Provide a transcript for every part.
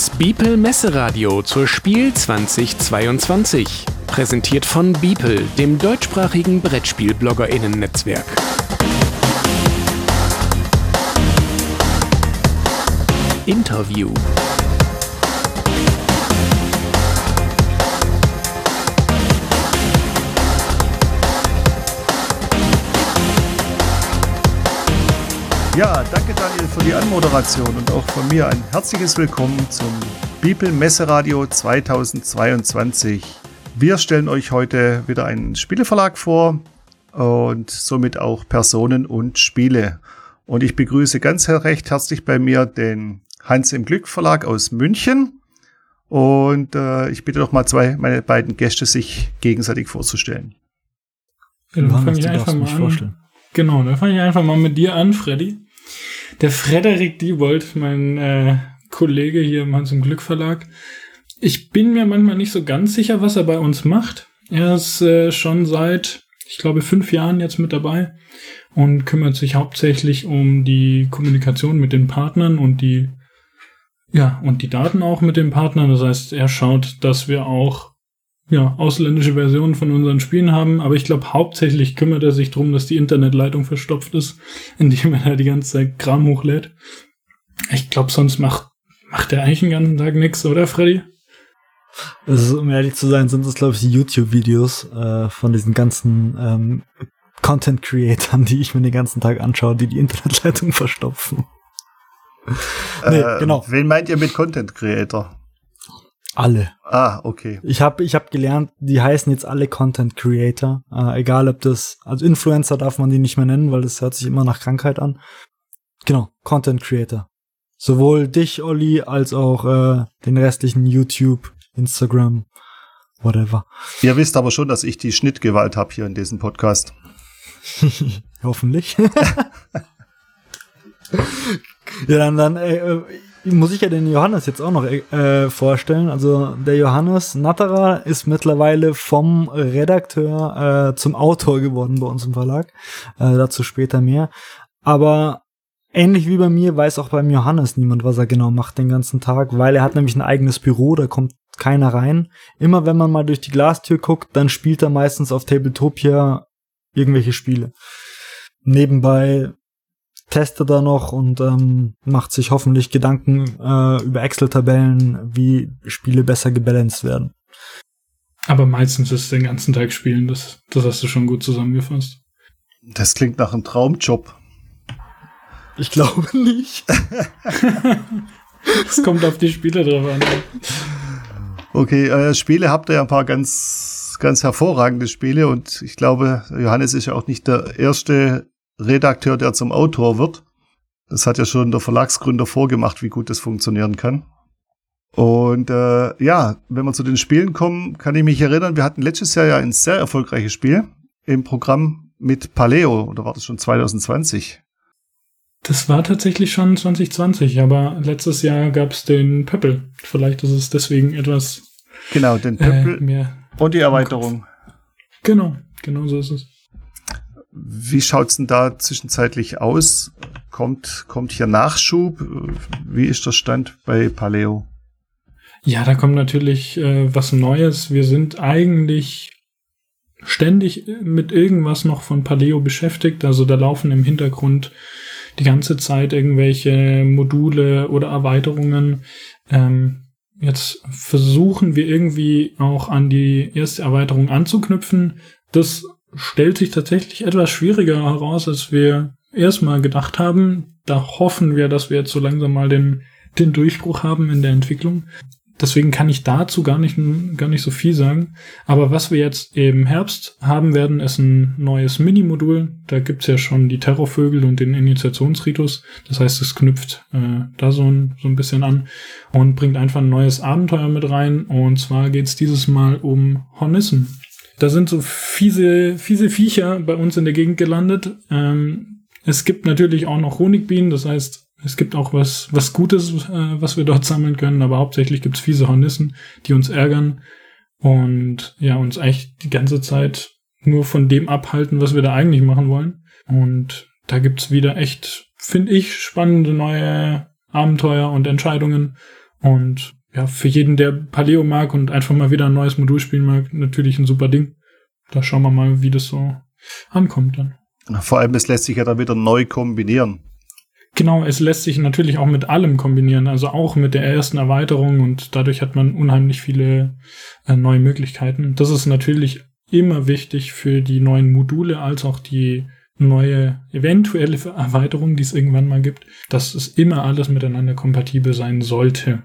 Das Beeple Messeradio zur Spiel 2022. Präsentiert von Beeple, dem deutschsprachigen Brettspiel-BloggerInnen-Netzwerk. Interview. Ja, danke Daniel für die Anmoderation und auch von mir ein herzliches Willkommen zum Bibel Messeradio 2022. Wir stellen euch heute wieder einen Spieleverlag vor und somit auch Personen und Spiele. Und ich begrüße ganz recht herzlich bei mir den Hans im Glück Verlag aus München. Und äh, ich bitte doch mal zwei, meine beiden Gäste sich gegenseitig vorzustellen. Ja, dann fange ich einfach mal an. Vorstellen. Genau, dann fange ich einfach mal mit dir an, Freddy. Der Frederik Diebold, mein äh, Kollege hier im Hans im Glück Verlag. Ich bin mir manchmal nicht so ganz sicher, was er bei uns macht. Er ist äh, schon seit, ich glaube, fünf Jahren jetzt mit dabei und kümmert sich hauptsächlich um die Kommunikation mit den Partnern und die, ja, und die Daten auch mit den Partnern. Das heißt, er schaut, dass wir auch ja, ausländische Versionen von unseren Spielen haben, aber ich glaube, hauptsächlich kümmert er sich darum, dass die Internetleitung verstopft ist, indem er da die ganze Zeit Kram hochlädt. Ich glaube, sonst macht, macht er eigentlich den ganzen Tag nichts, oder Freddy? Also, um ehrlich zu sein, sind das, glaube ich, die YouTube-Videos äh, von diesen ganzen ähm, Content-Creatern, die ich mir den ganzen Tag anschaue, die die Internetleitung verstopfen. nee, äh, genau. Wen meint ihr mit Content-Creator? Alle. Ah, okay. Ich habe ich hab gelernt, die heißen jetzt alle Content Creator. Äh, egal ob das, also Influencer darf man die nicht mehr nennen, weil das hört sich immer nach Krankheit an. Genau, Content Creator. Sowohl dich, Olli, als auch äh, den restlichen YouTube, Instagram, whatever. Ihr wisst aber schon, dass ich die Schnittgewalt habe hier in diesem Podcast. Hoffentlich. ja, dann, dann äh, muss ich ja den Johannes jetzt auch noch äh, vorstellen. Also der Johannes Natterer ist mittlerweile vom Redakteur äh, zum Autor geworden bei uns im Verlag. Äh, dazu später mehr. Aber ähnlich wie bei mir weiß auch beim Johannes niemand, was er genau macht den ganzen Tag, weil er hat nämlich ein eigenes Büro, da kommt keiner rein. Immer wenn man mal durch die Glastür guckt, dann spielt er meistens auf Tabletopia irgendwelche Spiele. Nebenbei testet er noch und ähm, macht sich hoffentlich Gedanken äh, über Excel-Tabellen, wie Spiele besser gebalanced werden. Aber meistens ist es den ganzen Tag spielen, das, das hast du schon gut zusammengefasst. Das klingt nach einem Traumjob. Ich glaube nicht. Es kommt auf die Spiele drauf an. Okay, äh, Spiele habt ihr ja ein paar ganz, ganz hervorragende Spiele und ich glaube, Johannes ist ja auch nicht der erste Redakteur, der zum Autor wird. Das hat ja schon der Verlagsgründer vorgemacht, wie gut das funktionieren kann. Und äh, ja, wenn wir zu den Spielen kommen, kann ich mich erinnern, wir hatten letztes Jahr ja ein sehr erfolgreiches Spiel im Programm mit Paleo, oder war das schon 2020? Das war tatsächlich schon 2020, aber letztes Jahr gab es den Pöppel. Vielleicht ist es deswegen etwas. Genau, den Pöppel äh, mehr und die Erweiterung. Genau, genau so ist es. Wie schaut's denn da zwischenzeitlich aus? Kommt, kommt hier Nachschub? Wie ist der Stand bei Paleo? Ja, da kommt natürlich äh, was Neues. Wir sind eigentlich ständig mit irgendwas noch von Paleo beschäftigt. Also da laufen im Hintergrund die ganze Zeit irgendwelche Module oder Erweiterungen. Ähm, jetzt versuchen wir irgendwie auch an die erste Erweiterung anzuknüpfen. Das stellt sich tatsächlich etwas schwieriger heraus, als wir erstmal gedacht haben. Da hoffen wir, dass wir jetzt so langsam mal den, den Durchbruch haben in der Entwicklung. Deswegen kann ich dazu gar nicht, gar nicht so viel sagen. Aber was wir jetzt im Herbst haben werden, ist ein neues Mini-Modul. Da gibt's ja schon die Terrorvögel und den Initiationsritus. Das heißt, es knüpft äh, da so ein, so ein bisschen an und bringt einfach ein neues Abenteuer mit rein. Und zwar geht's dieses Mal um Hornissen. Da sind so fiese, fiese Viecher bei uns in der Gegend gelandet. Ähm, es gibt natürlich auch noch Honigbienen, das heißt, es gibt auch was, was Gutes, äh, was wir dort sammeln können, aber hauptsächlich gibt's fiese Hornissen, die uns ärgern und ja, uns eigentlich die ganze Zeit nur von dem abhalten, was wir da eigentlich machen wollen. Und da gibt's wieder echt, finde ich, spannende neue Abenteuer und Entscheidungen. Und ja, für jeden, der Paleo mag und einfach mal wieder ein neues Modul spielen mag, natürlich ein super Ding. Da schauen wir mal, wie das so ankommt dann. Vor allem, es lässt sich ja dann wieder neu kombinieren. Genau, es lässt sich natürlich auch mit allem kombinieren, also auch mit der ersten Erweiterung und dadurch hat man unheimlich viele äh, neue Möglichkeiten. Das ist natürlich immer wichtig für die neuen Module als auch die neue eventuelle Erweiterung, die es irgendwann mal gibt, dass es immer alles miteinander kompatibel sein sollte.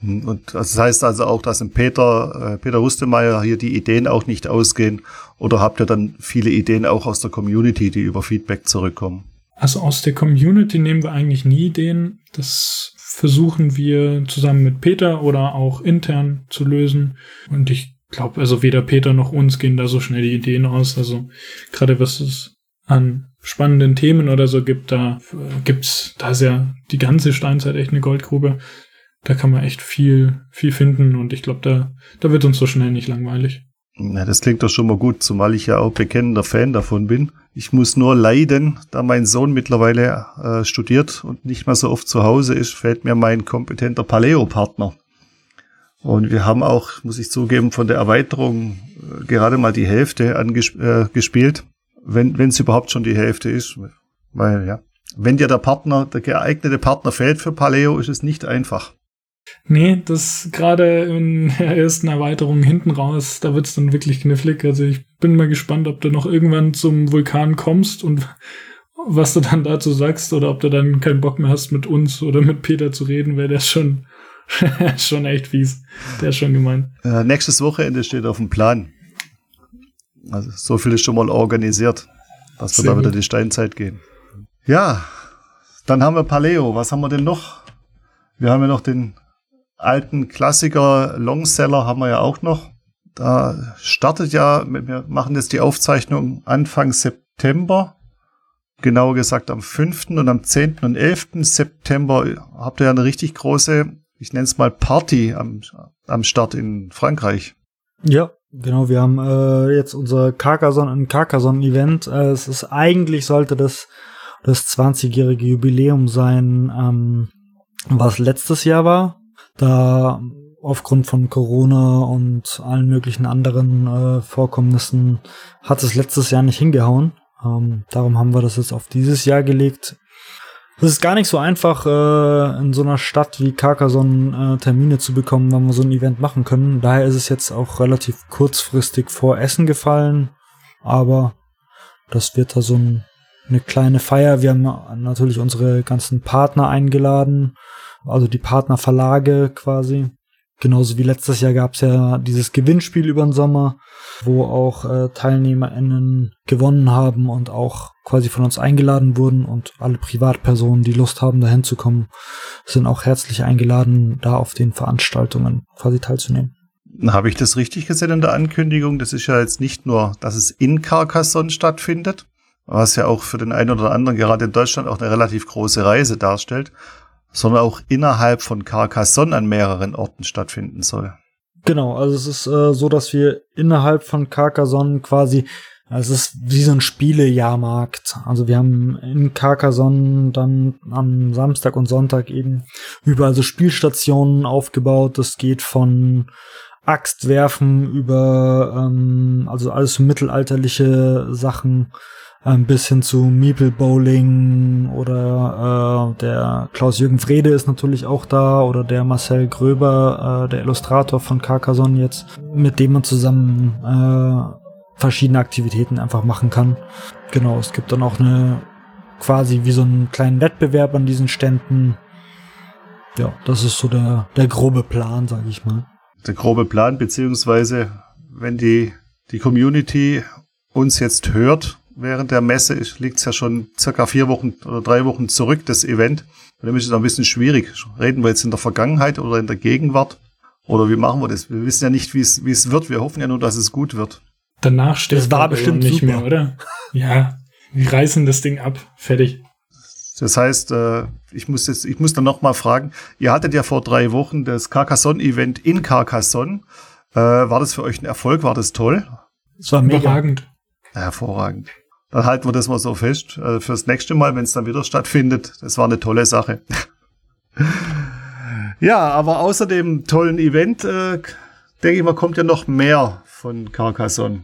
Hm, und das heißt also auch, dass im Peter, äh, Peter Hustemeyer hier die Ideen auch nicht ausgehen oder habt ihr dann viele Ideen auch aus der Community, die über Feedback zurückkommen? Also aus der Community nehmen wir eigentlich nie Ideen. Das versuchen wir zusammen mit Peter oder auch intern zu lösen. Und ich glaube, also weder Peter noch uns gehen da so schnell die Ideen aus. Also gerade was es an spannenden Themen oder so gibt, da äh, gibt's, da ist ja die ganze Steinzeit echt eine Goldgrube. Da kann man echt viel, viel finden und ich glaube, da, da wird uns so schnell nicht langweilig. Na, das klingt doch schon mal gut, zumal ich ja auch bekennender Fan davon bin. Ich muss nur leiden, da mein Sohn mittlerweile äh, studiert und nicht mehr so oft zu Hause ist, fällt mir mein kompetenter Paleo-Partner. Und wir haben auch, muss ich zugeben, von der Erweiterung äh, gerade mal die Hälfte angespielt, äh, wenn es überhaupt schon die Hälfte ist. Weil ja, wenn dir der Partner, der geeignete Partner fällt für Paleo, ist es nicht einfach. Nee, das gerade in der ersten Erweiterung hinten raus, da wird's dann wirklich knifflig. Also ich bin mal gespannt, ob du noch irgendwann zum Vulkan kommst und was du dann dazu sagst oder ob du dann keinen Bock mehr hast, mit uns oder mit Peter zu reden, weil der ist schon, schon echt fies. Der ist schon gemein. Äh, nächstes Wochenende steht auf dem Plan. Also so viel ist schon mal organisiert, dass wir Sehr da wieder gut. die Steinzeit gehen. Ja, dann haben wir Paleo. Was haben wir denn noch? Wir haben ja noch den alten Klassiker Longseller haben wir ja auch noch. Da startet ja, wir machen jetzt die Aufzeichnung Anfang September. Genauer gesagt am 5. und am 10. und 11. September habt ihr ja eine richtig große, ich nenne es mal Party am, am Start in Frankreich. Ja, genau. Wir haben äh, jetzt unser Carcassonne, ein Carcassonne-Event. Äh, es ist eigentlich sollte das das 20-jährige Jubiläum sein, ähm, was letztes Jahr war da aufgrund von Corona und allen möglichen anderen äh, Vorkommnissen hat es letztes Jahr nicht hingehauen. Ähm, darum haben wir das jetzt auf dieses Jahr gelegt. Es ist gar nicht so einfach, äh, in so einer Stadt wie Carcassonne äh, Termine zu bekommen, wann wir so ein Event machen können. Daher ist es jetzt auch relativ kurzfristig vor Essen gefallen. Aber das wird da so ein, eine kleine Feier. Wir haben natürlich unsere ganzen Partner eingeladen also die Partnerverlage quasi. Genauso wie letztes Jahr gab es ja dieses Gewinnspiel über den Sommer, wo auch äh, TeilnehmerInnen gewonnen haben und auch quasi von uns eingeladen wurden und alle Privatpersonen, die Lust haben, dahin zu kommen, sind auch herzlich eingeladen, da auf den Veranstaltungen quasi teilzunehmen. Habe ich das richtig gesehen in der Ankündigung? Das ist ja jetzt nicht nur, dass es in Carcassonne stattfindet, was ja auch für den einen oder anderen gerade in Deutschland auch eine relativ große Reise darstellt, sondern auch innerhalb von Carcassonne an mehreren Orten stattfinden soll. Genau, also es ist äh, so, dass wir innerhalb von Carcassonne quasi, es ist wie so ein Spielejahrmarkt. Also wir haben in Carcassonne dann am Samstag und Sonntag eben überall so Spielstationen aufgebaut. Das geht von Axtwerfen über, ähm, also alles mittelalterliche Sachen ähm, bis hin zu Meeple Bowling oder äh, der Klaus-Jürgen Frede ist natürlich auch da oder der Marcel Gröber, äh, der Illustrator von Carcassonne jetzt, mit dem man zusammen äh, verschiedene Aktivitäten einfach machen kann. Genau, es gibt dann auch eine quasi wie so einen kleinen Wettbewerb an diesen Ständen. Ja, das ist so der, der grobe Plan, sage ich mal. Der grobe Plan, beziehungsweise wenn die, die Community uns jetzt hört während der Messe liegt es ja schon circa vier Wochen oder drei Wochen zurück, das Event. Bei dem ist es ein bisschen schwierig. Reden wir jetzt in der Vergangenheit oder in der Gegenwart? Oder wie machen wir das? Wir wissen ja nicht, wie es, wie es wird. Wir hoffen ja nur, dass es gut wird. Danach steht es war bestimmt nicht super. mehr, oder? Ja, wir reißen das Ding ab. Fertig. Das heißt, äh, ich muss jetzt, ich muss dann noch mal fragen. Ihr hattet ja vor drei Wochen das Carcassonne-Event in Carcassonne. Äh, war das für euch ein Erfolg? War das toll? Es war überragend. Hervorragend. Dann halten wir das mal so fest. Äh, fürs nächste Mal, wenn es dann wieder stattfindet. Das war eine tolle Sache. Ja, aber außer dem tollen Event, äh, denke ich mal, kommt ja noch mehr von Carcassonne.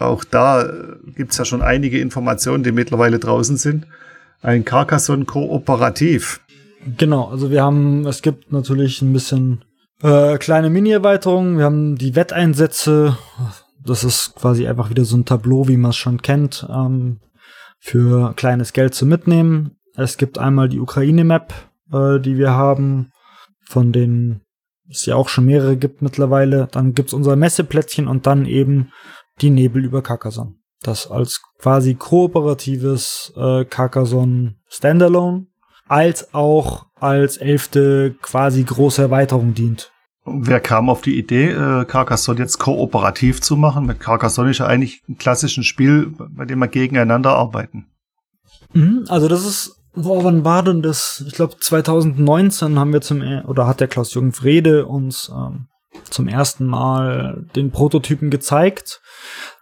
Auch da äh, gibt's ja schon einige Informationen, die mittlerweile draußen sind. Ein Carcassonne Kooperativ. Genau, also wir haben, es gibt natürlich ein bisschen äh, kleine Mini-Erweiterungen. Wir haben die Wetteinsätze. Das ist quasi einfach wieder so ein Tableau, wie man es schon kennt, ähm, für kleines Geld zu mitnehmen. Es gibt einmal die Ukraine-Map, äh, die wir haben, von den es ja auch schon mehrere gibt mittlerweile. Dann gibt's unser Messeplättchen und dann eben die Nebel über Carcassonne. Das als quasi kooperatives äh, Carcassonne Standalone als auch als elfte quasi große Erweiterung dient. Wer kam auf die Idee, äh, Carcassonne jetzt kooperativ zu machen? Mit Carcassonne ist ja eigentlich ein klassisches Spiel, bei dem wir gegeneinander arbeiten. Mhm, also das ist, boah, wann war denn das? Ich glaube 2019 haben wir zum, oder hat der Klaus-Jürgen Frede uns ähm, zum ersten Mal den Prototypen gezeigt.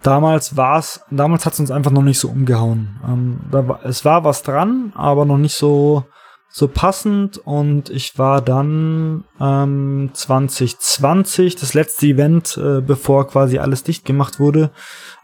Damals war's, damals hat's uns einfach noch nicht so umgehauen. Ähm, war, es war was dran, aber noch nicht so so passend und ich war dann ähm, 2020, das letzte Event, äh, bevor quasi alles dicht gemacht wurde,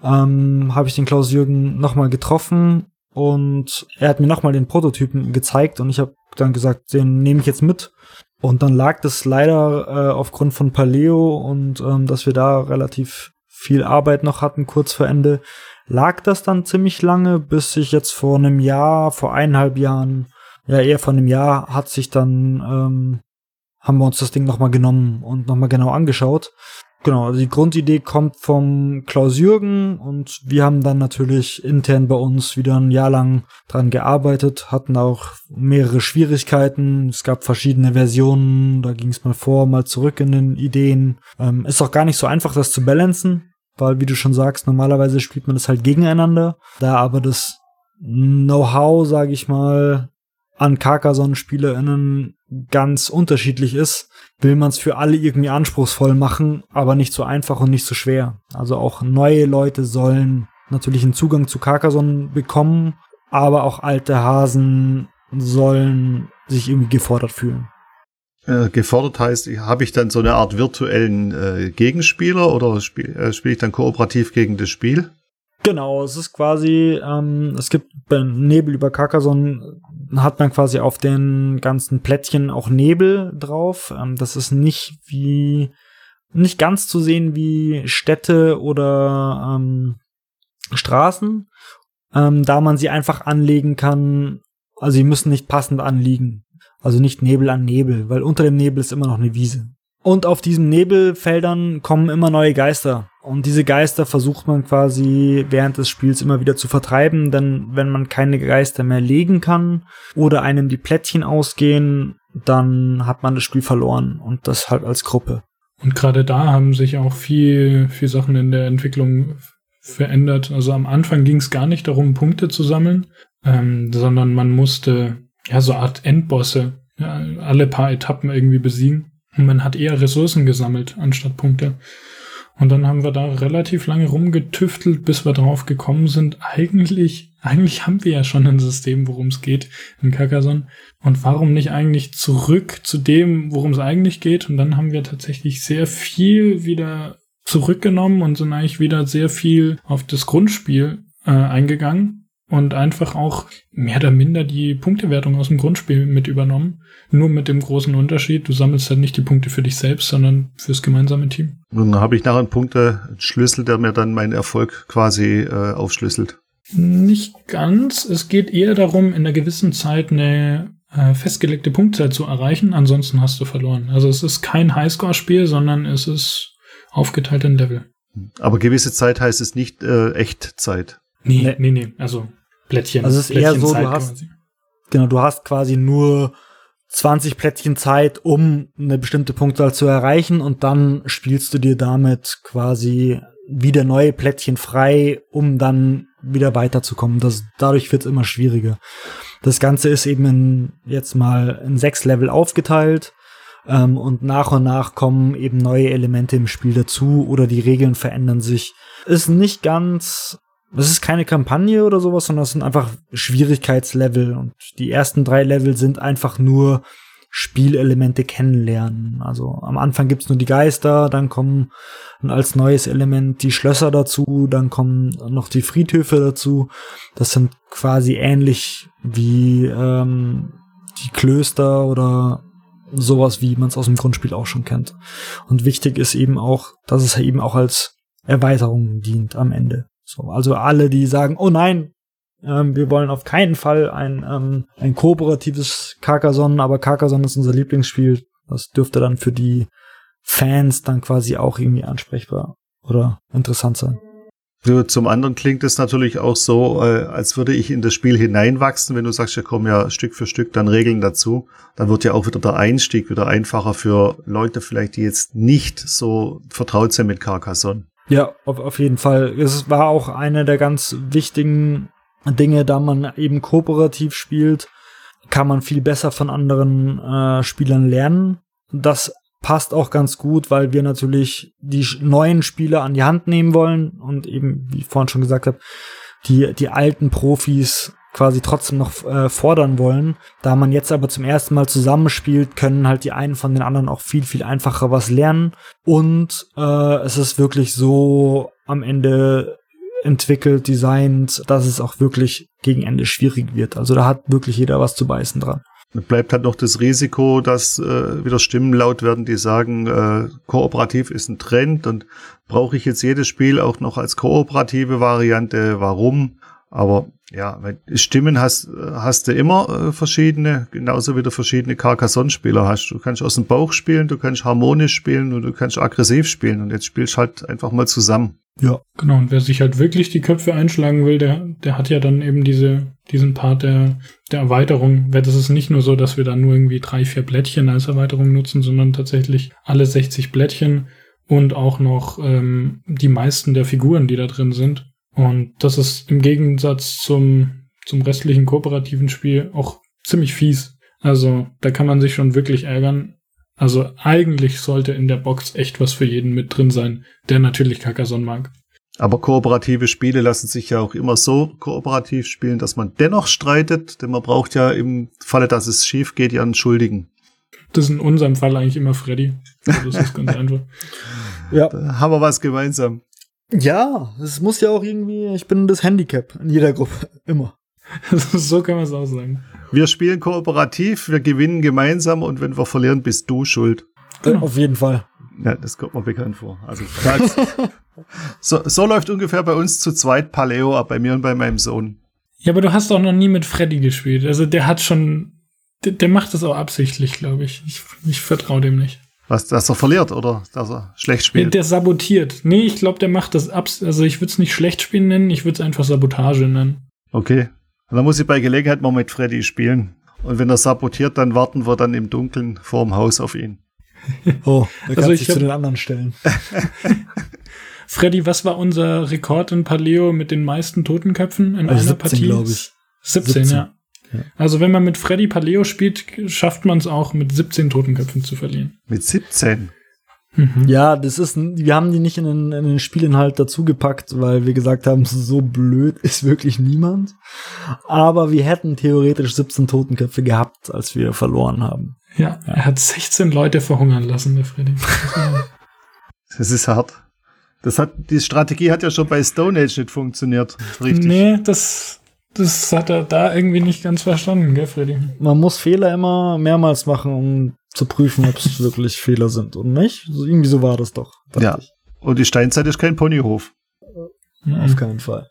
ähm, habe ich den Klaus Jürgen nochmal getroffen und er hat mir nochmal den Prototypen gezeigt und ich habe dann gesagt, den nehme ich jetzt mit. Und dann lag das leider äh, aufgrund von Paleo und ähm, dass wir da relativ viel Arbeit noch hatten, kurz vor Ende, lag das dann ziemlich lange, bis ich jetzt vor einem Jahr, vor eineinhalb Jahren, ja eher vor einem Jahr, hat sich dann, ähm, haben wir uns das Ding nochmal genommen und nochmal genau angeschaut. Genau, also die Grundidee kommt vom Klaus Jürgen und wir haben dann natürlich intern bei uns wieder ein Jahr lang dran gearbeitet, hatten auch mehrere Schwierigkeiten. Es gab verschiedene Versionen, da ging es mal vor, mal zurück in den Ideen. Ähm, ist auch gar nicht so einfach, das zu balancen, weil, wie du schon sagst, normalerweise spielt man das halt gegeneinander. Da aber das Know-how, sage ich mal, an Carcassonne-SpielerInnen ganz unterschiedlich ist, will man es für alle irgendwie anspruchsvoll machen, aber nicht so einfach und nicht so schwer. Also auch neue Leute sollen natürlich einen Zugang zu Carcassonne bekommen, aber auch alte Hasen sollen sich irgendwie gefordert fühlen. Äh, gefordert heißt, habe ich dann so eine Art virtuellen äh, Gegenspieler oder spiele äh, spiel ich dann kooperativ gegen das Spiel? Genau, es ist quasi, ähm, es gibt bei Nebel über Carcassonne hat man quasi auf den ganzen Plättchen auch Nebel drauf. Ähm, das ist nicht wie, nicht ganz zu sehen wie Städte oder ähm, Straßen, ähm, da man sie einfach anlegen kann. Also sie müssen nicht passend anliegen. Also nicht Nebel an Nebel, weil unter dem Nebel ist immer noch eine Wiese. Und auf diesen Nebelfeldern kommen immer neue Geister. Und diese Geister versucht man quasi während des Spiels immer wieder zu vertreiben, denn wenn man keine Geister mehr legen kann oder einem die Plättchen ausgehen, dann hat man das Spiel verloren und das halt als Gruppe. Und gerade da haben sich auch viel, viel Sachen in der Entwicklung verändert. Also am Anfang ging es gar nicht darum, Punkte zu sammeln, ähm, sondern man musste ja so Art Endbosse ja, alle paar Etappen irgendwie besiegen. Und man hat eher Ressourcen gesammelt anstatt Punkte. Und dann haben wir da relativ lange rumgetüftelt, bis wir drauf gekommen sind. Eigentlich, eigentlich haben wir ja schon ein System, worum es geht in Carcassonne. Und warum nicht eigentlich zurück zu dem, worum es eigentlich geht? Und dann haben wir tatsächlich sehr viel wieder zurückgenommen und sind eigentlich wieder sehr viel auf das Grundspiel äh, eingegangen und einfach auch mehr oder minder die Punktewertung aus dem Grundspiel mit übernommen. Nur mit dem großen Unterschied, du sammelst halt nicht die Punkte für dich selbst, sondern fürs gemeinsame Team. Dann habe ich nachher einen Punkteschlüssel, der mir dann meinen Erfolg quasi äh, aufschlüsselt. Nicht ganz. Es geht eher darum, in einer gewissen Zeit eine äh, festgelegte Punktzahl zu erreichen. Ansonsten hast du verloren. Also es ist kein Highscore-Spiel, sondern es ist aufgeteilt in Level. Aber gewisse Zeit heißt es nicht äh, Echtzeit. Nee, nee, nee, also Plättchen. Also es ist Plättchen eher so, Zeit du hast, quasi. genau, du hast quasi nur 20 Plättchen Zeit, um eine bestimmte Punktzahl zu erreichen und dann spielst du dir damit quasi wieder neue Plättchen frei, um dann wieder weiterzukommen. Das, dadurch wird es immer schwieriger. Das Ganze ist eben in, jetzt mal in sechs Level aufgeteilt ähm, und nach und nach kommen eben neue Elemente im Spiel dazu oder die Regeln verändern sich. Ist nicht ganz das ist keine Kampagne oder sowas, sondern das sind einfach Schwierigkeitslevel. Und die ersten drei Level sind einfach nur Spielelemente kennenlernen. Also am Anfang gibt's nur die Geister, dann kommen als neues Element die Schlösser dazu, dann kommen noch die Friedhöfe dazu. Das sind quasi ähnlich wie ähm, die Klöster oder sowas, wie man es aus dem Grundspiel auch schon kennt. Und wichtig ist eben auch, dass es eben auch als Erweiterung dient am Ende. So, also alle, die sagen, oh nein, ähm, wir wollen auf keinen Fall ein, ähm, ein kooperatives Carcassonne, aber Carcassonne ist unser Lieblingsspiel. Das dürfte dann für die Fans dann quasi auch irgendwie ansprechbar oder interessant sein. Zum anderen klingt es natürlich auch so, äh, als würde ich in das Spiel hineinwachsen. Wenn du sagst, ja kommen ja Stück für Stück dann Regeln dazu, dann wird ja auch wieder der Einstieg wieder einfacher für Leute vielleicht, die jetzt nicht so vertraut sind mit Carcassonne. Ja, auf, auf jeden Fall. Es war auch eine der ganz wichtigen Dinge, da man eben kooperativ spielt, kann man viel besser von anderen äh, Spielern lernen. Das passt auch ganz gut, weil wir natürlich die neuen Spieler an die Hand nehmen wollen und eben, wie ich vorhin schon gesagt habe, die, die alten Profis quasi trotzdem noch äh, fordern wollen. Da man jetzt aber zum ersten Mal zusammenspielt, können halt die einen von den anderen auch viel, viel einfacher was lernen. Und äh, es ist wirklich so am Ende entwickelt, designt, dass es auch wirklich gegen Ende schwierig wird. Also da hat wirklich jeder was zu beißen dran. Bleibt halt noch das Risiko, dass äh, wieder Stimmen laut werden, die sagen, äh, kooperativ ist ein Trend und brauche ich jetzt jedes Spiel auch noch als kooperative Variante? Warum? Aber ja, Stimmen hast, hast du immer äh, verschiedene, genauso wie du verschiedene Carcassonne-Spieler hast. Du kannst aus dem Bauch spielen, du kannst harmonisch spielen und du kannst aggressiv spielen und jetzt spielst halt einfach mal zusammen. Ja. Genau, und wer sich halt wirklich die Köpfe einschlagen will, der, der hat ja dann eben diese, diesen Part der, der Erweiterung. Weil das ist nicht nur so, dass wir dann nur irgendwie drei, vier Blättchen als Erweiterung nutzen, sondern tatsächlich alle 60 Blättchen und auch noch ähm, die meisten der Figuren, die da drin sind. Und das ist im Gegensatz zum, zum restlichen kooperativen Spiel auch ziemlich fies. Also da kann man sich schon wirklich ärgern, also eigentlich sollte in der Box echt was für jeden mit drin sein, der natürlich Carcassonne mag. Aber kooperative Spiele lassen sich ja auch immer so kooperativ spielen, dass man dennoch streitet, denn man braucht ja im Falle, dass es schief geht, ja einen Schuldigen. Das ist in unserem Fall eigentlich immer Freddy. Also das ist ganz einfach. Ja. Da haben wir was gemeinsam. Ja, es muss ja auch irgendwie, ich bin das Handicap in jeder Gruppe. Immer. so kann man es auch sagen. Wir spielen kooperativ, wir gewinnen gemeinsam und wenn wir verlieren, bist du schuld. Genau. Auf jeden Fall. Ja, das kommt mir bekannt vor. Also so, so läuft ungefähr bei uns zu zweit Paleo ab, bei mir und bei meinem Sohn. Ja, aber du hast auch noch nie mit Freddy gespielt. Also der hat schon, der, der macht das auch absichtlich, glaube ich. Ich, ich vertraue dem nicht. Was, dass er verliert oder dass er schlecht spielt? Der sabotiert. Nee, ich glaube, der macht das abs. Also ich würde es nicht schlecht spielen nennen, ich würde es einfach Sabotage nennen. Okay. Und dann muss ich bei Gelegenheit mal mit Freddy spielen. Und wenn er sabotiert, dann warten wir dann im Dunkeln vorm Haus auf ihn. Oh, da also ich zu den anderen stellen. Freddy, was war unser Rekord in Paleo mit den meisten Totenköpfen in also einer 17, Partie? glaube ich. 17, 17. Ja. Ja. Also wenn man mit Freddy Paleo spielt, schafft man es auch mit 17 Totenköpfen zu verlieren. Mit 17? Mhm. Ja, das ist, wir haben die nicht in den, in den Spielinhalt dazugepackt, weil wir gesagt haben, so blöd ist wirklich niemand. Aber wir hätten theoretisch 17 Totenköpfe gehabt, als wir verloren haben. Ja, ja. er hat 16 Leute verhungern lassen, der Freddy. das ist hart. Das hat, die Strategie hat ja schon bei Stone Age nicht funktioniert. Richtig. Nee, das, das hat er da irgendwie nicht ganz verstanden, gell, Freddy? Man muss Fehler immer mehrmals machen, um zu prüfen, ob es wirklich Fehler sind und nicht. Also irgendwie so war das doch. Ja. Ich. Und die Steinzeit ist kein Ponyhof. Mhm. Auf keinen Fall.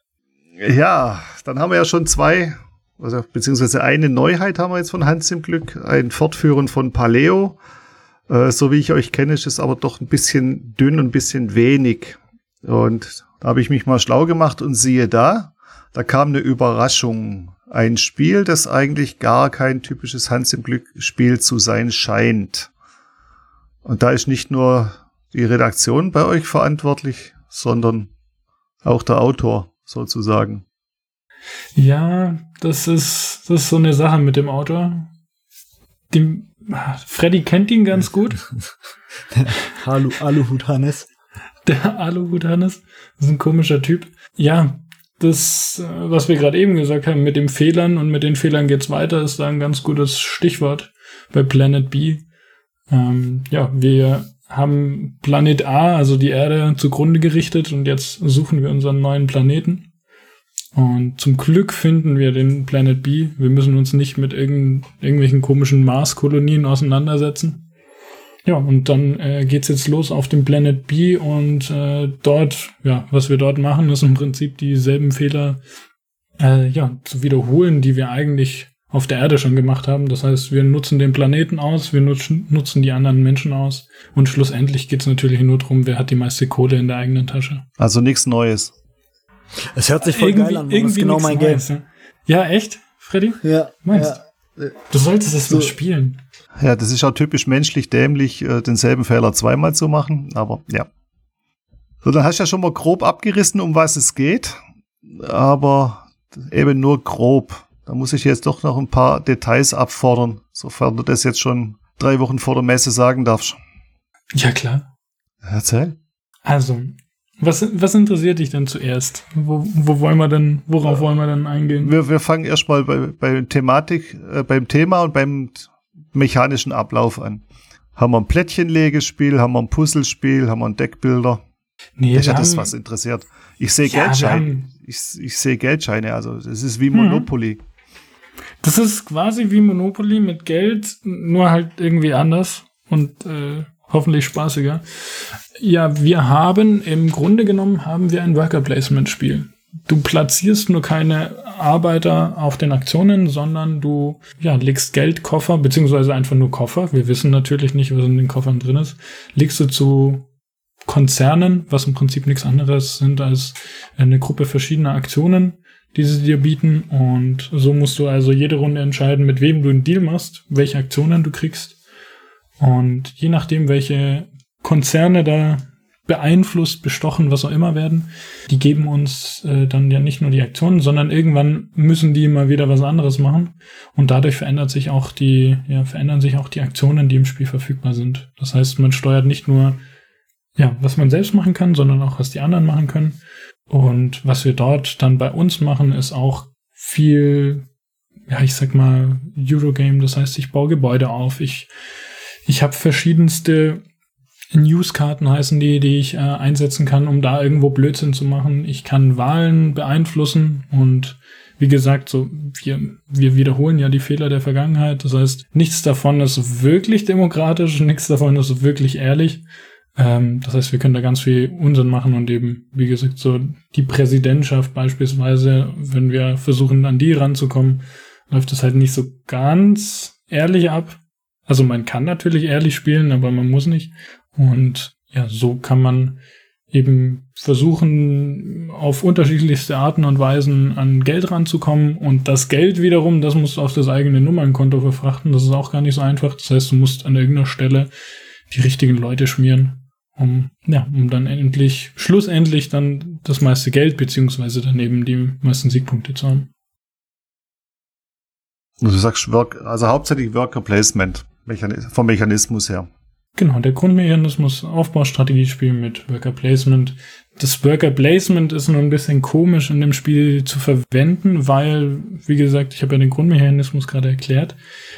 Ja, dann haben wir ja schon zwei, also beziehungsweise eine Neuheit haben wir jetzt von Hans im Glück, ein Fortführen von Paleo. Äh, so wie ich euch kenne, ist es aber doch ein bisschen dünn und ein bisschen wenig. Und da habe ich mich mal schlau gemacht und siehe da, da kam eine Überraschung ein Spiel, das eigentlich gar kein typisches Hans im Glück Spiel zu sein scheint. Und da ist nicht nur die Redaktion bei euch verantwortlich, sondern auch der Autor sozusagen. Ja, das ist, das ist so eine Sache mit dem Autor. Die, Freddy kennt ihn ganz gut. Der Alu, Aluhut Hannes. Der Aluhut Hannes. Das ist ein komischer Typ. Ja, das, äh, was wir gerade eben gesagt haben, mit den Fehlern und mit den Fehlern geht's weiter, ist da ein ganz gutes Stichwort. bei Planet B. Ähm, ja, wir haben Planet A, also die Erde, zugrunde gerichtet und jetzt suchen wir unseren neuen Planeten. Und zum Glück finden wir den Planet B. Wir müssen uns nicht mit irgend, irgendwelchen komischen Mars-Kolonien auseinandersetzen. Ja, und dann äh, geht's jetzt los auf dem Planet B und äh, dort, ja, was wir dort machen, ist im Prinzip dieselben Fehler äh, ja, zu wiederholen, die wir eigentlich auf der Erde schon gemacht haben. Das heißt, wir nutzen den Planeten aus, wir nutzen, nutzen die anderen Menschen aus und schlussendlich geht's natürlich nur darum, wer hat die meiste Kohle in der eigenen Tasche. Also nichts Neues. Es hört sich voll irgendwie, geil an. Irgendwie das ist genau mein Game. Neues, ja. ja, echt, Freddy? Ja. Meinst ja. Du solltest es So. mal spielen. Ja, das ist auch typisch menschlich dämlich, äh, denselben Fehler zweimal zu machen, aber ja. So, dann hast du ja schon mal grob abgerissen, um was es geht, aber eben nur grob. Da muss ich jetzt doch noch ein paar Details abfordern, sofern du das jetzt schon drei Wochen vor der Messe sagen darfst. Ja, klar. Erzähl. Also, was, was interessiert dich denn zuerst? Wo, wo wollen wir denn, worauf wollen wir denn eingehen? Wir, wir fangen erstmal bei, bei Thematik, äh, beim Thema und beim mechanischen Ablauf an. Haben wir ein Plättchenlegespiel, haben wir ein Puzzlespiel, haben wir ein Deckbilder? Nee, Das ist ja das, was interessiert. Ich sehe Ja, Geldscheine. Ich, ich sehe Geldscheine, also das ist wie Mhm. Monopoly. Das ist quasi wie Monopoly mit Geld, nur halt irgendwie anders und äh, hoffentlich spaßiger. Ja, wir haben im Grunde genommen haben wir ein Worker Placement Spiel. Du platzierst nur keine Arbeiter auf den Aktionen, sondern du ja, legst Geldkoffer, beziehungsweise einfach nur Koffer. Wir wissen natürlich nicht, was in den Koffern drin ist. Legst du zu Konzernen, was im Prinzip nichts anderes sind als eine Gruppe verschiedener Aktionen, die sie dir bieten. Und so musst du also jede Runde entscheiden, mit wem du einen Deal machst, welche Aktionen du kriegst. Und je nachdem, welche Konzerne da beeinflusst, bestochen, was auch immer werden, die geben uns äh, dann ja nicht nur die Aktionen, sondern irgendwann müssen die mal wieder was anderes machen. Und dadurch verändert sich auch die, ja, verändern sich auch die Aktionen, die im Spiel verfügbar sind. Das heißt, man steuert nicht nur, ja, was man selbst machen kann, sondern auch, was die anderen machen können. Und was wir dort dann bei uns machen, ist auch viel, ja, ich sag mal, Eurogame. Das heißt, ich baue Gebäude auf. Ich, ich habe verschiedenste Newskarten heißen die, die ich äh, einsetzen kann, um da irgendwo Blödsinn zu machen. Ich kann Wahlen beeinflussen und wie gesagt, so wir, wir wiederholen ja die Fehler der Vergangenheit. Das heißt, nichts davon ist wirklich demokratisch, nichts davon ist wirklich ehrlich. Ähm, das heißt, wir können da ganz viel Unsinn machen und eben, wie gesagt, so die Präsidentschaft beispielsweise, wenn wir versuchen, an die ranzukommen, läuft es halt nicht so ganz ehrlich ab. Also man kann natürlich ehrlich spielen, aber man muss nicht. Und ja, so kann man eben versuchen, auf unterschiedlichste Arten und Weisen an Geld ranzukommen. Und das Geld wiederum, das musst du auf das eigene Nummernkonto verfrachten. Das ist auch gar nicht so einfach. Das heißt, du musst an irgendeiner Stelle die richtigen Leute schmieren, um, ja, um dann endlich, schlussendlich dann das meiste Geld beziehungsweise daneben die meisten Siegpunkte zu haben. Du sagst, Work, also hauptsächlich Worker Placement vom Mechanismus her. Genau, der Grundmechanismus Aufbaustrategiespiel mit Worker Placement. Das Worker Placement ist nur ein bisschen komisch in dem Spiel zu verwenden, weil, wie gesagt, ich habe ja den Grundmechanismus gerade erklärt,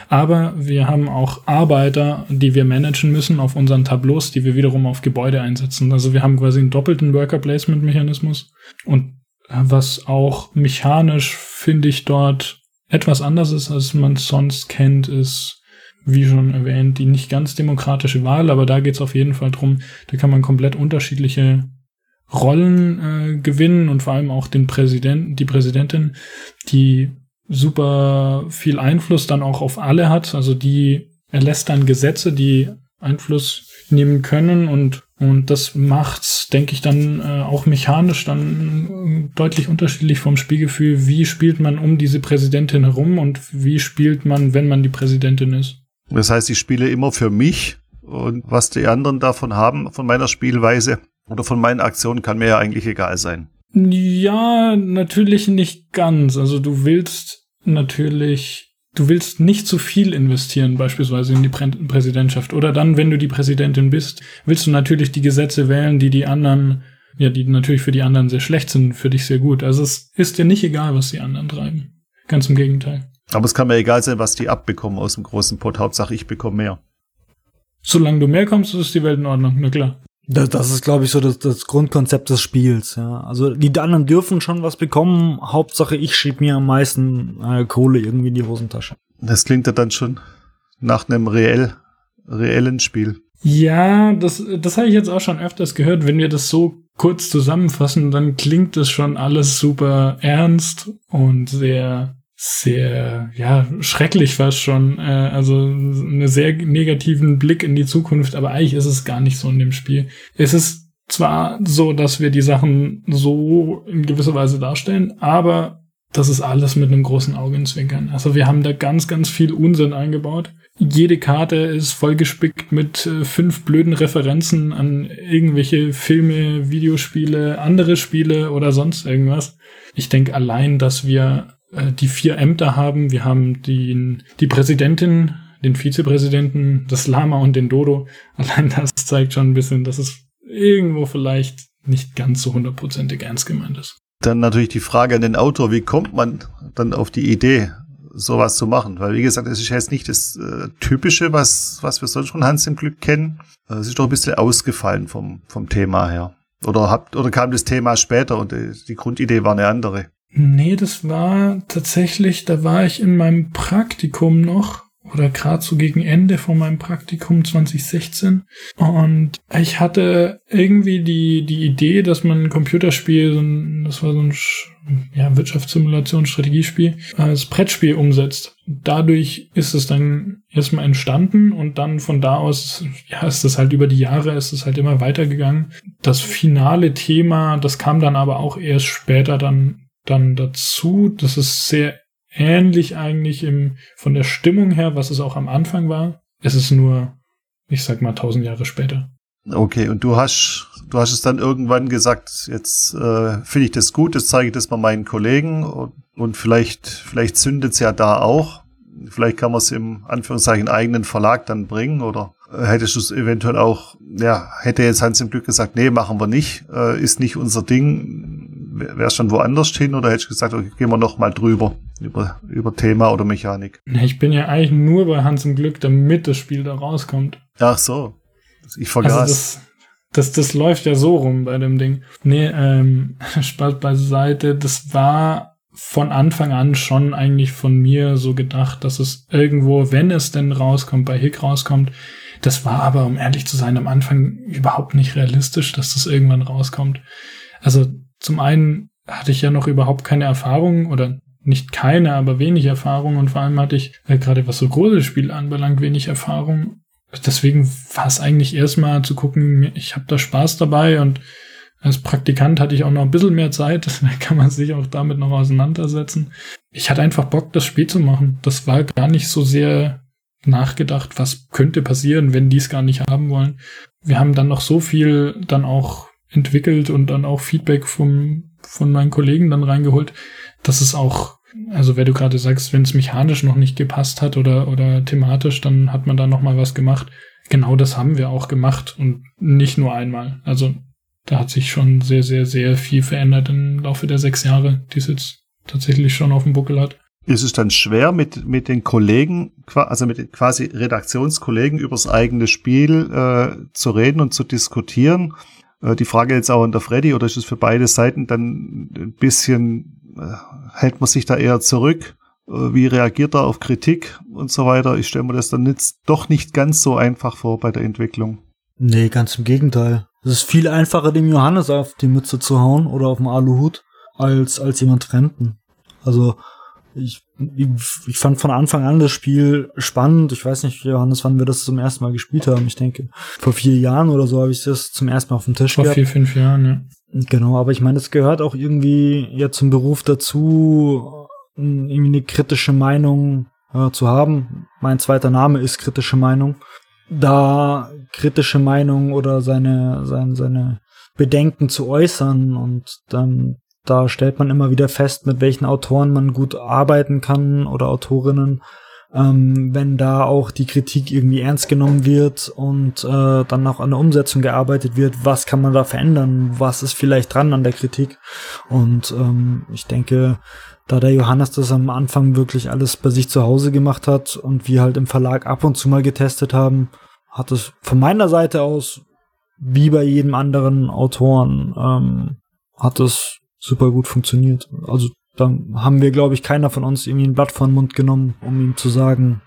aber wir haben auch Arbeiter, die wir managen müssen auf unseren Tableaus, die wir wiederum auf Gebäude einsetzen. Also wir haben quasi einen doppelten Worker Placement Mechanismus und was auch mechanisch, finde ich, dort etwas anders ist, als man sonst kennt, ist wie schon erwähnt, die nicht ganz demokratische Wahl, aber da geht es auf jeden Fall drum, da kann man komplett unterschiedliche Rollen äh, gewinnen und vor allem auch den Präsidenten, die Präsidentin, die super viel Einfluss dann auch auf alle hat, also die erlässt dann Gesetze, die Einfluss nehmen können und und das macht's, denke ich, dann äh, auch mechanisch dann äh, deutlich unterschiedlich vom Spielgefühl. Wie spielt man um diese Präsidentin herum und wie spielt man, wenn man die Präsidentin ist? Das heißt, ich spiele immer für mich und was die anderen davon haben, von meiner Spielweise oder von meinen Aktionen, kann mir ja eigentlich egal sein. Ja, natürlich nicht ganz. Also du willst natürlich, du willst nicht zu viel investieren, beispielsweise in die Prä Präsidentschaft. Oder dann, wenn du die Präsidentin bist, willst du natürlich die Gesetze wählen, die die anderen, ja, die natürlich für die anderen sehr schlecht sind, für dich sehr gut. Also es ist dir nicht egal, was die anderen treiben. Ganz im Gegenteil. Aber es kann mir egal sein, was die abbekommen aus dem großen Pot. Hauptsache, ich bekomme mehr. Solange du mehr kommst, ist die Welt in Ordnung, na klar. Das, das ist, glaube ich, so das, das Grundkonzept des Spiels. Ja. Also die anderen dürfen schon was bekommen. Hauptsache, ich schieb mir am meisten äh, Kohle irgendwie in die Hosentasche. Das klingt ja dann schon nach einem reell, reellen Spiel. Ja, das, das habe ich jetzt auch schon öfters gehört. Wenn wir das so kurz zusammenfassen, dann klingt das schon alles super ernst und sehr sehr, ja, schrecklich fast schon. Äh, also einen sehr negativen Blick in die Zukunft, aber eigentlich ist es gar nicht so in dem Spiel. Es ist zwar so, dass wir die Sachen so in gewisser Weise darstellen, aber das ist alles mit einem großen Augenzwinkern. Also wir haben da ganz, ganz viel Unsinn eingebaut. Jede Karte ist vollgespickt mit äh, fünf blöden Referenzen an irgendwelche Filme, Videospiele, andere Spiele oder sonst irgendwas. Ich denke allein, dass wir äh, die vier Ämter haben. Wir haben die, die Präsidentin, den Vizepräsidenten, das Lama und den Dodo. Allein das zeigt schon ein bisschen, dass es irgendwo vielleicht nicht ganz so hundertprozentig ernst gemeint ist. Dann natürlich die Frage an den Autor, wie kommt man dann auf die Idee, sowas zu machen? Weil wie gesagt, es ist jetzt nicht das äh, Typische, was, was wir sonst von Hans im Glück kennen. Äh, es ist doch ein bisschen ausgefallen vom, vom Thema her. Oder habt, oder kam das Thema später und die, die Grundidee war eine andere? Nee, das war tatsächlich, da war ich in meinem Praktikum noch oder gerade so gegen Ende von meinem Praktikum 2016 und ich hatte irgendwie die die Idee, dass man ein Computerspiel, das war so ein ja, Wirtschaftssimulation, Strategiespiel, als Brettspiel umsetzt. Dadurch ist es dann erstmal entstanden und dann von da aus, ja, ist es halt über die Jahre, ist es halt immer weitergegangen. Das finale Thema, das kam dann aber auch erst später dann dann dazu. Das ist sehr ähnlich eigentlich im, von der Stimmung her, was es auch am Anfang war. Es ist nur, ich sag mal, tausend Jahre später. Okay, und du hast, du hast es dann irgendwann gesagt, jetzt äh, finde ich das gut, jetzt zeige ich das mal meinen Kollegen und, und vielleicht, vielleicht zündet es ja da auch. Vielleicht kann man es im Anführungszeichen eigenen Verlag dann bringen oder hättest du es eventuell auch, ja, hätte jetzt Hans im Glück gesagt, nee, machen wir nicht, äh, ist nicht unser Ding, wäre es schon woanders hin oder hättest du gesagt, okay, gehen wir noch mal drüber, über, über Thema oder Mechanik? Ich bin ja eigentlich nur bei Hans im Glück, damit das Spiel da rauskommt. Ach so, ich vergaß. Also das, das, das läuft ja so rum bei dem Ding. Nee, ähm, Spaß beiseite, das war von Anfang an schon eigentlich von mir so gedacht, dass es irgendwo, wenn es denn rauskommt, bei Hick rauskommt, das war aber, um ehrlich zu sein, am Anfang überhaupt nicht realistisch, dass das irgendwann rauskommt. Also zum einen hatte ich ja noch überhaupt keine Erfahrung oder nicht keine, aber wenig Erfahrung und vor allem hatte ich äh, gerade was so große Spiele anbelangt wenig Erfahrung. Deswegen war es eigentlich erstmal zu gucken, ich habe da Spaß dabei und als Praktikant hatte ich auch noch ein bisschen mehr Zeit, da kann man sich auch damit noch auseinandersetzen. Ich hatte einfach Bock, das Spiel zu machen. Das war gar nicht so sehr nachgedacht, was könnte passieren, wenn die es gar nicht haben wollen. Wir haben dann noch so viel dann auch entwickelt und dann auch Feedback vom, von meinen Kollegen dann reingeholt, dass es auch, also wer du gerade sagst, wenn es mechanisch noch nicht gepasst hat oder, oder thematisch, dann hat man da noch mal was gemacht. Genau das haben wir auch gemacht und nicht nur einmal. Also da hat sich schon sehr, sehr, sehr viel verändert im Laufe der sechs Jahre, die es jetzt tatsächlich schon auf dem Buckel hat. Ist es dann schwer, mit, mit den Kollegen, also mit quasi Redaktionskollegen übers eigene Spiel äh, zu reden und zu diskutieren? Äh, die Frage jetzt auch an der Freddy, oder ist es für beide Seiten dann ein bisschen, äh, hält man sich da eher zurück? Äh, wie reagiert er auf Kritik und so weiter? Ich stelle mir das dann jetzt doch nicht ganz so einfach vor bei der Entwicklung. Nee, ganz im Gegenteil. Es ist viel einfacher, dem Johannes auf die Mütze zu hauen oder auf dem Aluhut, als, als jemand Fremden. Also, ich, ich, fand von Anfang an das Spiel spannend. Ich weiß nicht, Johannes, wann wir das zum ersten Mal gespielt haben. Ich denke, vor vier Jahren oder so habe ich das zum ersten Mal auf dem Tisch vor gehabt. Vor vier, fünf Jahren, ja. Genau, aber ich meine, es gehört auch irgendwie ja zum Beruf dazu, irgendwie eine kritische Meinung äh, zu haben. Mein zweiter Name ist kritische Meinung. Da kritische Meinung oder seine, seine, seine Bedenken zu äußern und dann da stellt man immer wieder fest, mit welchen Autoren man gut arbeiten kann oder Autorinnen. ähm, wenn da auch die Kritik irgendwie ernst genommen wird und äh, dann auch an der Umsetzung gearbeitet wird, was kann man da verändern, was ist vielleicht dran an der Kritik. Und ähm, ich denke, da der Johannes das am Anfang wirklich alles bei sich zu Hause gemacht hat und wir halt im Verlag ab und zu mal getestet haben, hat es von meiner Seite aus, wie bei jedem anderen Autoren, ähm, hat es super gut funktioniert. Also da haben wir, glaube ich, keiner von uns irgendwie ein Blatt vor den Mund genommen, um ihm zu sagen,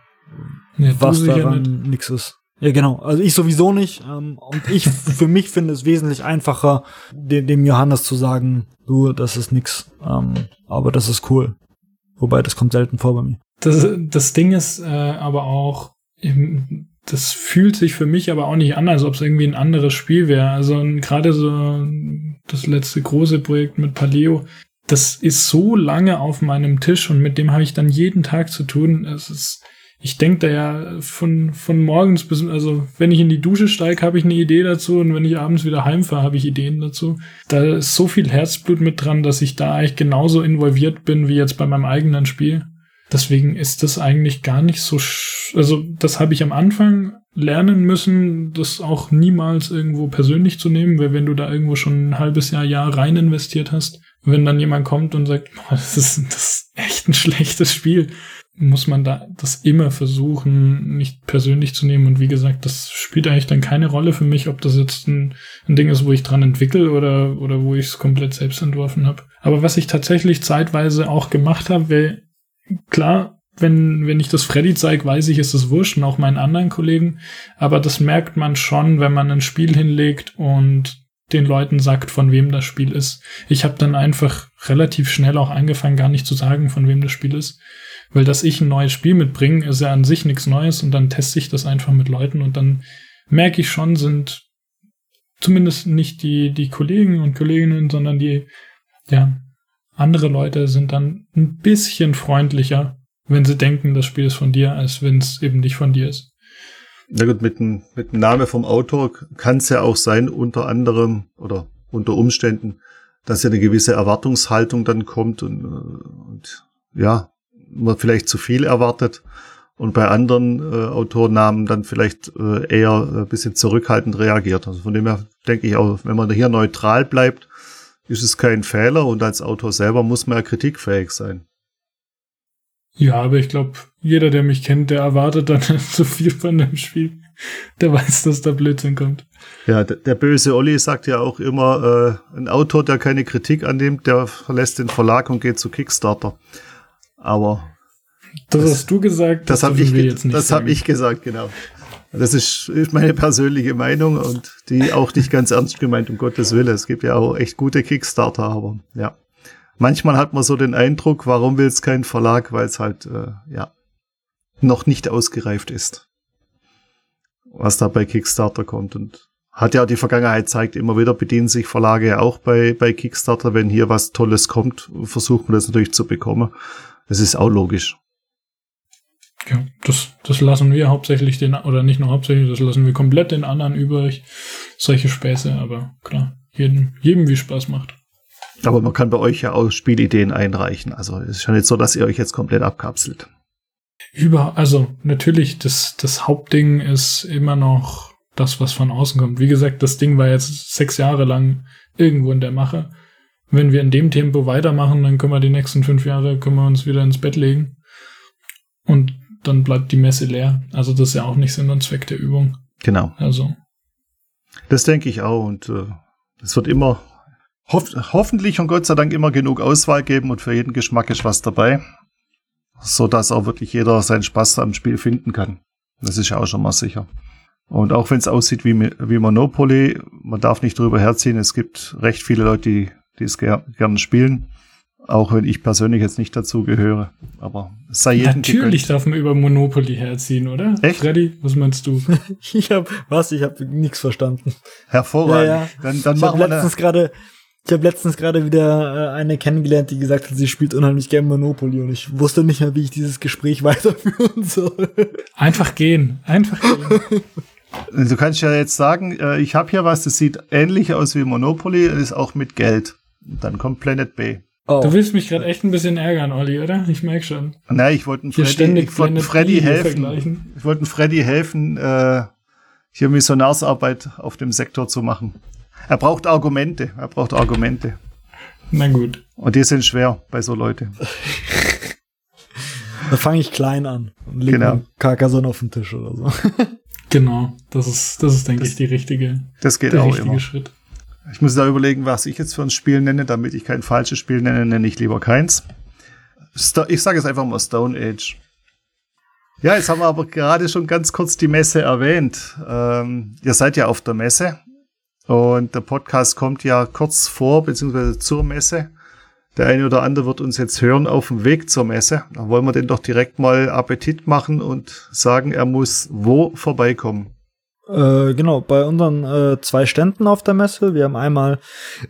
ja, was daran nix ist. Ja, genau. Also ich sowieso nicht. Ähm, und ich für mich finde es wesentlich einfacher, dem, dem Johannes zu sagen, du, das ist nix. Ähm, aber das ist cool. Wobei, das kommt selten vor bei mir. Das, das Ding ist äh, aber auch, das fühlt sich für mich aber auch nicht an, als ob es irgendwie ein anderes Spiel wäre. Also gerade so das letzte große Projekt mit Paleo, das ist so lange auf meinem Tisch und mit dem habe ich dann jeden Tag zu tun. Es ist, ich denke da ja von, von morgens bis, also wenn ich in die Dusche steige, habe ich eine Idee dazu und wenn ich abends wieder heimfahre, habe ich Ideen dazu. Da ist so viel Herzblut mit dran, dass ich da eigentlich genauso involviert bin wie jetzt bei meinem eigenen Spiel. Deswegen ist das eigentlich gar nicht so, also das habe ich am Anfang lernen müssen, das auch niemals irgendwo persönlich zu nehmen, weil wenn du da irgendwo schon ein halbes Jahr, Jahr rein investiert hast, wenn dann jemand kommt und sagt, das ist, das ist echt ein schlechtes Spiel, muss man da das immer versuchen, nicht persönlich zu nehmen. Und wie gesagt, das spielt eigentlich dann keine Rolle für mich, ob das jetzt ein, ein Ding ist, wo ich dran entwickle oder, oder wo ich es komplett selbst entworfen habe. Aber was ich tatsächlich zeitweise auch gemacht habe, weil klar, wenn, wenn ich das Freddy zeige, weiß ich, ist es wurscht und auch meinen anderen Kollegen. Aber das merkt man schon, wenn man ein Spiel hinlegt und den Leuten sagt, von wem das Spiel ist. Ich habe dann einfach relativ schnell auch angefangen, gar nicht zu sagen, von wem das Spiel ist. Weil dass ich ein neues Spiel mitbringe, ist ja an sich nichts Neues und dann teste ich das einfach mit Leuten und dann merke ich schon, sind zumindest nicht die, die Kollegen und Kolleginnen, sondern die, ja, andere Leute sind dann ein bisschen freundlicher, wenn sie denken, das Spiel ist von dir, als wenn es eben nicht von dir ist. Na gut, mit dem, mit dem Namen vom Autor kann es ja auch sein, unter anderem oder unter Umständen, dass ja eine gewisse Erwartungshaltung dann kommt und, äh, und ja, man vielleicht zu viel erwartet und bei anderen äh, Autornamen dann vielleicht äh, eher ein bisschen zurückhaltend reagiert. Also von dem her denke ich auch, wenn man hier neutral bleibt, ist es kein Fehler und als Autor selber muss man ja kritikfähig sein. Ja, aber ich glaube, jeder, der mich kennt, der erwartet dann so viel von dem Spiel. Der weiß, dass da Blödsinn kommt. Ja, der, der böse Olli sagt ja auch immer, äh, ein Autor, der keine Kritik annimmt, der verlässt den Verlag und geht zu Kickstarter. Aber das, das hast du gesagt. Das, das habe ich, jetzt nicht das habe ich gesagt, genau. Das ist, ist meine persönliche Meinung und die auch nicht ganz ernst gemeint, um Gottes Willen. Es gibt ja auch echt gute Kickstarter, aber ja. Manchmal hat man so den Eindruck, warum will es kein Verlag, weil es halt, äh, ja, noch nicht ausgereift ist. Was da bei Kickstarter kommt und hat ja die Vergangenheit zeigt, immer wieder bedienen sich Verlage auch bei, bei Kickstarter. Wenn hier was Tolles kommt, versucht man das natürlich zu bekommen. Das ist auch logisch. Ja, das, das lassen wir hauptsächlich den, oder nicht nur hauptsächlich, das lassen wir komplett den anderen übrig. Solche Späße, aber klar, jedem, jedem wie Spaß macht. Aber man kann bei euch ja auch Spielideen einreichen. Also es ist ja nicht so, dass ihr euch jetzt komplett abkapselt. Über, also natürlich, das, das Hauptding ist immer noch das, was von außen kommt. Wie gesagt, das Ding war jetzt sechs Jahre lang irgendwo in der Mache. Wenn wir in dem Tempo weitermachen, dann können wir die nächsten fünf Jahre, können wir uns wieder ins Bett legen. Und dann bleibt die Messe leer. Also das ist ja auch nicht Sinn und Zweck der Übung. Genau. Also. Das denke ich auch. Und äh, es wird immer, hoff hoffentlich und Gott sei Dank immer genug Auswahl geben und für jeden Geschmack ist was dabei. So dass auch wirklich jeder seinen Spaß am Spiel finden kann. Das ist ja auch schon mal sicher. Und auch wenn es aussieht wie, wie Monopoly, man darf nicht drüber herziehen. Es gibt recht viele Leute, die, die es ger gerne spielen. Auch wenn ich persönlich jetzt nicht dazu gehöre. Aber es sei jedem Natürlich gegönnt. darf man über Monopoly herziehen, oder? Echt? Freddy, was meinst du? ich hab, was? Ich habe nichts verstanden. Hervorragend. Ja, ja. Dann, dann ich habe letztens gerade ich habe letztens gerade wieder äh, eine kennengelernt, die gesagt hat, sie spielt unheimlich gern Monopoly und ich wusste nicht mehr, wie ich dieses Gespräch weiterführen soll. Einfach gehen, einfach gehen. Du kannst ja jetzt sagen, äh, ich habe hier was, das sieht ähnlich aus wie Monopoly, ist auch mit Geld. Dann kommt Planet B. Oh. Du willst mich gerade echt ein bisschen ärgern, Olli, oder? Ich merke schon. Nein, ich wollte Freddy, ich wollte Freddy helfen. Ich wollte Freddy helfen, äh, hier Missionarsarbeit auf dem Sektor zu machen. Er braucht Argumente. Er braucht Argumente. Na gut. Und die sind schwer bei so Leute. da fange ich klein an und lege genau. Carcassonne auf den Tisch oder so. genau, das ist, das ist denke das, ich, die richtige, das geht der auch richtige immer. Schritt. Ich muss da überlegen, was ich jetzt für ein Spiel nenne, damit ich kein falsches Spiel nenne, nenne ich lieber keins. Ich sage jetzt einfach mal Stone Age. Ja, jetzt haben wir aber gerade schon ganz kurz die Messe erwähnt. Ähm, ihr seid ja auf der Messe und der Podcast kommt ja kurz vor, beziehungsweise zur Messe. Der eine oder andere wird uns jetzt hören auf dem Weg zur Messe. Da wollen wir den doch direkt mal Appetit machen und sagen, er muss wo vorbeikommen. Äh, genau, bei unseren äh, zwei Ständen auf der Messe. Wir haben einmal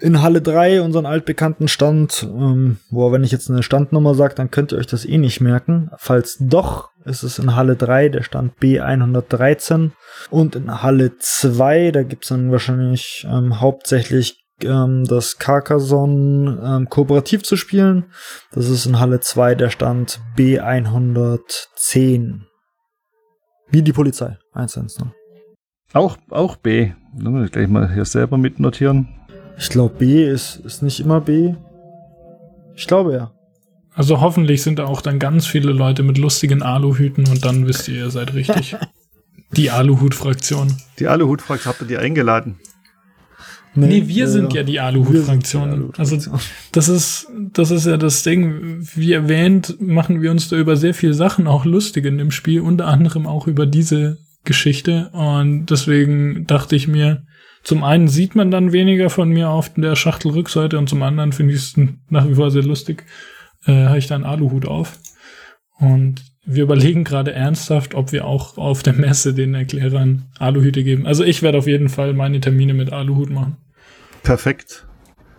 in Halle 3 unseren altbekannten Stand, ähm, wo wenn ich jetzt eine Standnummer sage, dann könnt ihr euch das eh nicht merken. Falls doch, ist es in Halle 3, der Stand B113. Und in Halle 2, da gibt's dann wahrscheinlich ähm, hauptsächlich ähm, das Carcassonne ähm, kooperativ zu spielen. Das ist in Halle 2 der Stand B110. Wie die Polizei. 110. Auch, auch B. Ich gleich mal hier selber mitnotieren. Ich glaube, B ist, ist nicht immer B. Ich glaube ja. Also hoffentlich sind da auch dann ganz viele Leute mit lustigen Aluhüten und dann wisst ihr, ihr seid richtig. die Aluhut-Fraktion. Die Aluhut-Fraktion, habt ihr die eingeladen? Nee, nee wir äh, sind ja die Aluhut-Fraktion. Aluhut also das ist, das ist ja das Ding. Wie erwähnt, machen wir uns da über sehr viele Sachen auch lustig in dem Spiel, unter anderem auch über diese Geschichte. Und deswegen dachte ich mir, zum einen sieht man dann weniger von mir auf der Schachtelrückseite und zum anderen finde ich es nach wie vor sehr lustig, äh, habe ich dann Aluhut auf. Und wir überlegen gerade ernsthaft, ob wir auch auf der Messe den Erklärern Aluhüte geben. Also ich werde auf jeden Fall meine Termine mit Aluhut machen. Perfekt.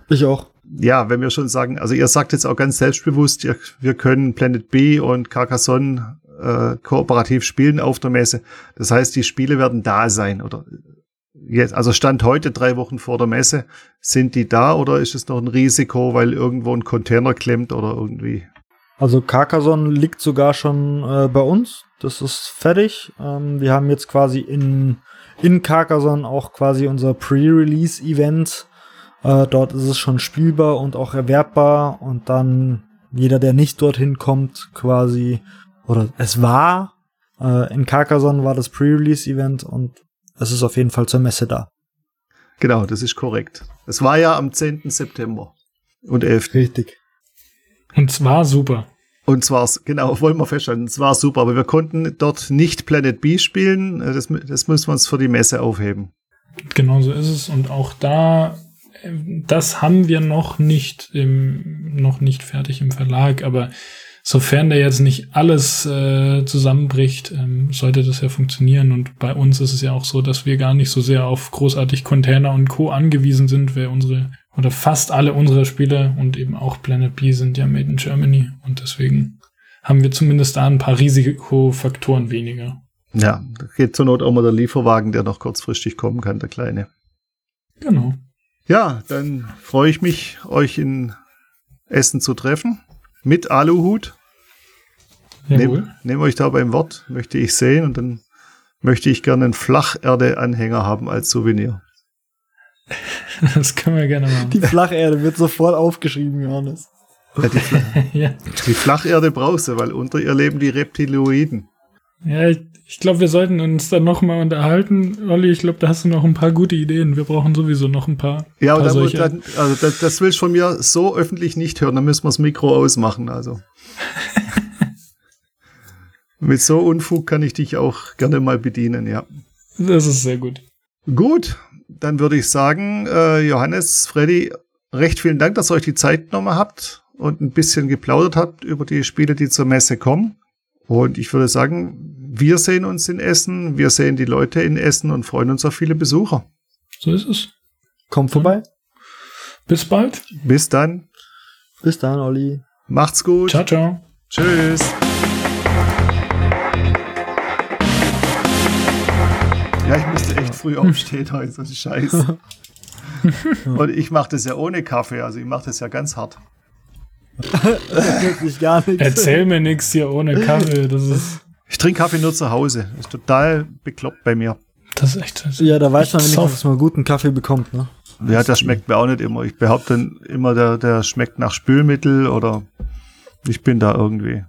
Ich auch. Ja, wenn wir schon sagen, also ihr sagt jetzt auch ganz selbstbewusst, wir können Planet B und Carcassonne äh, kooperativ spielen auf der Messe. Das heißt, die Spiele werden da sein oder jetzt, also Stand heute, drei Wochen vor der Messe, sind die da oder ist es noch ein Risiko, weil irgendwo ein Container klemmt oder irgendwie? Also Carcassonne liegt sogar schon äh, bei uns. Das ist fertig. Ähm, wir haben jetzt quasi in, in Carcassonne auch quasi unser Pre-Release-Event. Äh, dort ist es schon spielbar und auch erwerbbar und dann jeder, der nicht dorthin kommt, quasi oder es war, äh, in Carcassonne war das Pre-Release-Event und es ist auf jeden Fall zur Messe da. Genau, das ist korrekt. Es war ja am 10. September und 11. Richtig. Und zwar super. Und zwar, genau, wollen wir feststellen, es war super, aber wir konnten dort nicht Planet B spielen. Das, das müssen wir uns für die Messe aufheben. Genau so ist es. Und auch da, das haben wir noch nicht im, noch nicht fertig im Verlag, aber sofern da jetzt nicht alles äh, zusammenbricht, ähm, sollte das ja funktionieren. Und bei uns ist es ja auch so, dass wir gar nicht so sehr auf großartig Container und Co. angewiesen sind, weil unsere oder fast alle unsere Spiele und eben auch Planet B sind ja made in Germany. Und deswegen haben wir zumindest da ein paar Risikofaktoren weniger. Ja, geht zur Not auch mal der Lieferwagen, der noch kurzfristig kommen kann, der kleine. Genau. Ja, dann freue ich mich, euch in Essen zu treffen. Mit Aluhut. Nehmt nehm euch da beim Wort, möchte ich sehen und dann möchte ich gerne einen Flacherde-Anhänger haben als Souvenir. Das können wir gerne machen. Die Flacherde wird sofort aufgeschrieben, Johannes. Ja, die, Fla ja. die Flacherde brauchst du, weil unter ihr leben die Reptiloiden. Ja, ich, ich glaube, wir sollten uns dann nochmal unterhalten. Olli, ich glaube, da hast du noch ein paar gute Ideen. Wir brauchen sowieso noch ein paar. Ja, paar aber dann, also das, das willst du von mir so öffentlich nicht hören. Dann müssen wir das Mikro ausmachen. Also. Mit so Unfug kann ich dich auch gerne mal bedienen, ja. Das ist sehr gut. Gut, dann würde ich sagen, äh, Johannes, Freddy, recht vielen Dank, dass ihr euch die Zeit genommen habt und ein bisschen geplaudert habt über die Spiele, die zur Messe kommen. Und ich würde sagen, wir sehen uns in Essen, wir sehen die Leute in Essen und freuen uns auf viele Besucher. So ist es. Kommt vorbei. Bis bald. Bis dann. Bis dann, Olli. Macht's gut. Ciao, ciao. Tschüss. Früh aufstehen heute, so ein Scheiß. Und ich mache das ja ohne Kaffee, also ich mache das ja ganz hart. Wirklich gar nichts. Erzähl mir nichts hier ohne Kaffee. Das ist, Ich trinke Kaffee nur zu Hause. Das ist total bekloppt bei mir. das ist echt. Ja, da weiß man Ich wenigstens, dass man guten Kaffee bekommt, ne? Ja, das schmeckt mir auch nicht immer. Ich behaupte dann immer, der, der schmeckt nach Spülmittel oder ich bin da irgendwie.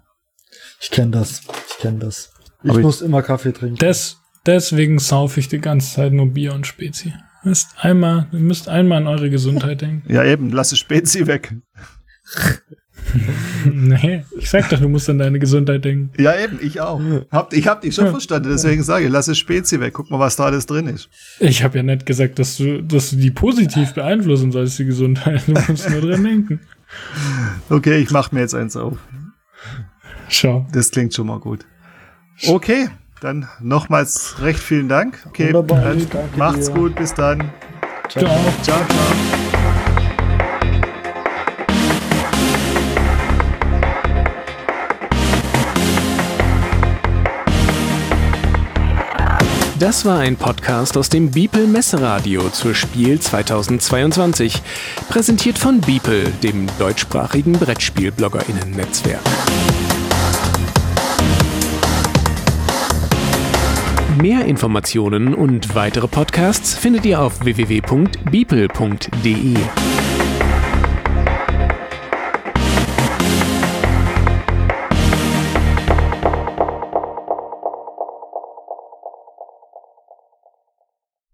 Ich kenne das. Ich kenne das. Ich Aber ich- muss immer Kaffee trinken. Des, deswegen saufe ich die ganze Zeit nur Bier und Spezi. Müsst einmal, ihr müsst einmal an eure Gesundheit denken. Ja, eben, lass es Spezi weg. nee, ich sag doch, du musst an deine Gesundheit denken. Ja, eben, ich auch. Hab, ich hab dich schon verstanden, deswegen sage ich, lass es Spezi weg. Guck mal, was da alles drin ist. Ich habe ja nicht gesagt, dass du, dass du die positiv beeinflussen sollst, die Gesundheit. Du musst nur dran denken. Okay, ich mach mir jetzt eins auf. Schau. Das klingt schon mal gut. Okay, dann nochmals recht vielen Dank. Okay, Wunderbar, dann danke macht's dir. gut, bis dann. Auch. Ciao, ciao. Das war ein Podcast aus dem Beeple Messeradio zur Spiel 2022. Präsentiert von Beeple, dem deutschsprachigen Brettspiel-BloggerInnen-Netzwerk. Mehr Informationen und weitere Podcasts findet ihr auf www.beeple.de.